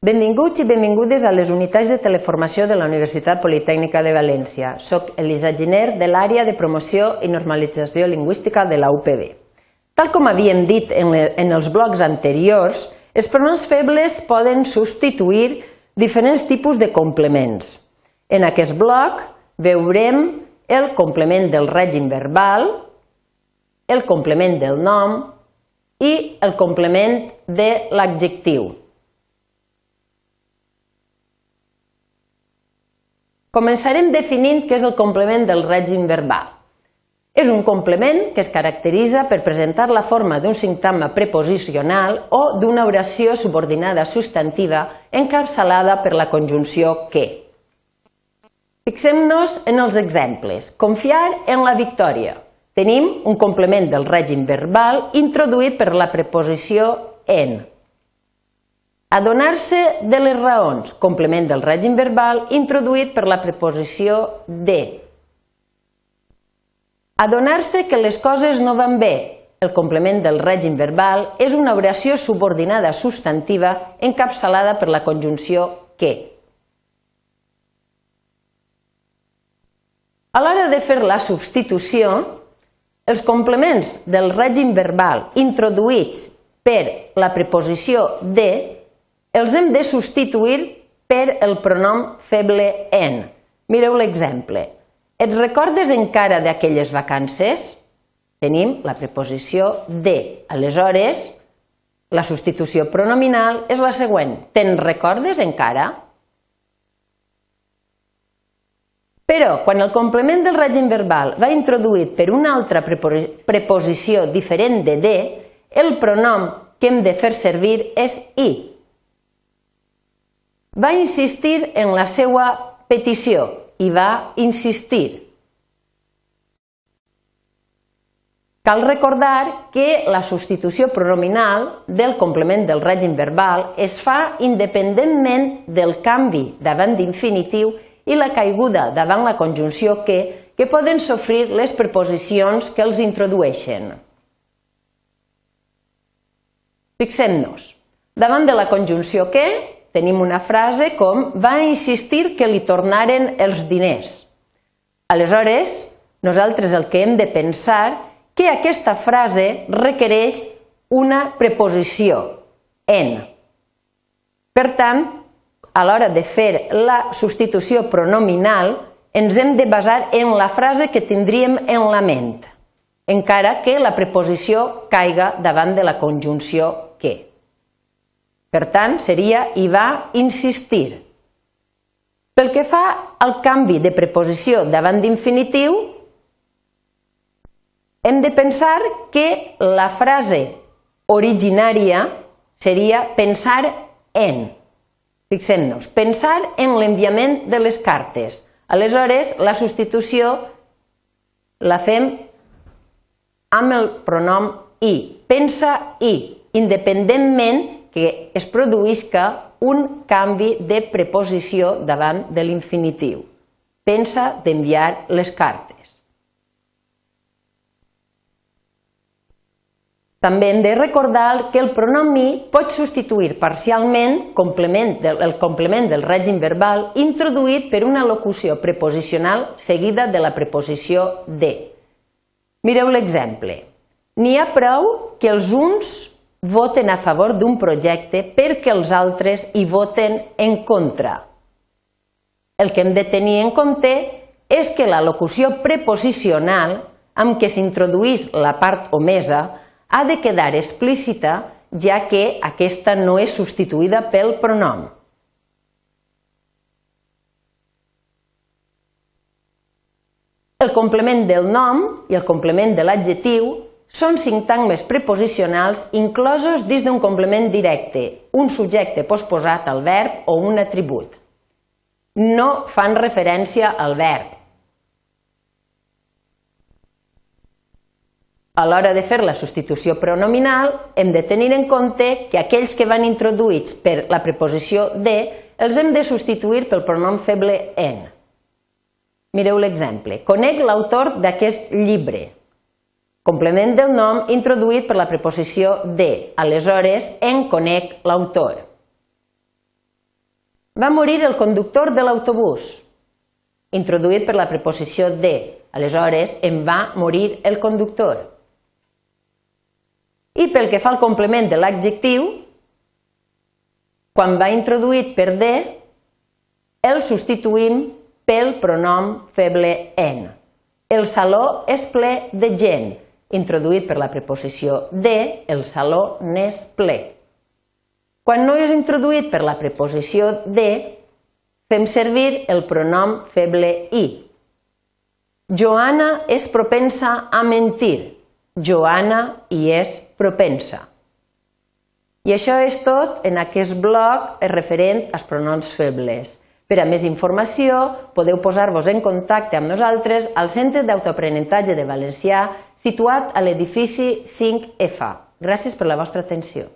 Benvinguts i benvingudes a les unitats de teleformació de la Universitat Politècnica de València. Soc Elisa Giner, de l'àrea de promoció i normalització lingüística de la UPB. Tal com havíem dit en, en els blocs anteriors, els pronoms febles poden substituir diferents tipus de complements. En aquest bloc veurem el complement del règim verbal, el complement del nom i el complement de l'adjectiu. Començarem definint què és el complement del règim verbal. És un complement que es caracteritza per presentar la forma d'un sintagma preposicional o d'una oració subordinada substantiva encapçalada per la conjunció que. Fixem-nos en els exemples. Confiar en la victòria. Tenim un complement del règim verbal introduït per la preposició en. Adonar-se de les raons, complement del règim verbal introduït per la preposició de. Adonar-se que les coses no van bé, el complement del règim verbal és una oració subordinada substantiva encapçalada per la conjunció que. A l'hora de fer la substitució, els complements del règim verbal introduïts per la preposició de els hem de substituir per el pronom feble en. Mireu l'exemple. Et recordes encara d'aquelles vacances? Tenim la preposició de. Aleshores, la substitució pronominal és la següent. Te'n recordes encara? Però, quan el complement del règim verbal va introduït per una altra preposició diferent de de, el pronom que hem de fer servir és i, va insistir en la seva petició i va insistir. Cal recordar que la substitució pronominal del complement del règim verbal es fa independentment del canvi davant d'infinitiu i la caiguda davant la conjunció que, que poden sofrir les preposicions que els introdueixen. Fixem-nos. Davant de la conjunció que, tenim una frase com va insistir que li tornaren els diners. Aleshores, nosaltres el que hem de pensar que aquesta frase requereix una preposició, en. Per tant, a l'hora de fer la substitució pronominal, ens hem de basar en la frase que tindríem en la ment, encara que la preposició caiga davant de la conjunció que. Per tant, seria i va insistir. Pel que fa al canvi de preposició davant d'infinitiu, hem de pensar que la frase originària seria pensar en. Fixem-nos, pensar en l'enviament de les cartes. Aleshores, la substitució la fem amb el pronom i. Pensa i, independentment que es produïsca un canvi de preposició davant de l'infinitiu. Pensa d'enviar les cartes. També hem de recordar que el pronom mi pot substituir parcialment complement del, el complement del règim verbal introduït per una locució preposicional seguida de la preposició de. Mireu l'exemple. N'hi ha prou que els uns voten a favor d'un projecte perquè els altres hi voten en contra. El que hem de tenir en compte és que la locució preposicional amb què s'introduís la part omesa ha de quedar explícita ja que aquesta no és substituïda pel pronom. El complement del nom i el complement de l'adjectiu són sintagmes preposicionals inclosos dins d'un complement directe, un subjecte posposat al verb o un atribut. No fan referència al verb. A l'hora de fer la substitució pronominal hem de tenir en compte que aquells que van introduïts per la preposició de els hem de substituir pel pronom feble en. Mireu l'exemple. Conec l'autor d'aquest llibre. Complement del nom introduït per la preposició de. Aleshores, en conec l'autor. Va morir el conductor de l'autobús, introduït per la preposició de. Aleshores, em va morir el conductor. I pel que fa al complement de l'adjectiu, quan va introduït per de, el substituïm pel pronom feble en. El saló és ple de gent. Introduït per la preposició de, el saló n'és ple. Quan no és introduït per la preposició de, fem servir el pronom feble i. Joana és propensa a mentir. Joana hi és propensa. I això és tot en aquest bloc referent als pronoms febles. Per a més informació, podeu posar-vos en contacte amb nosaltres al Centre d'Autoaprenentatge de Valencià situat a l'edifici 5F. Gràcies per la vostra atenció.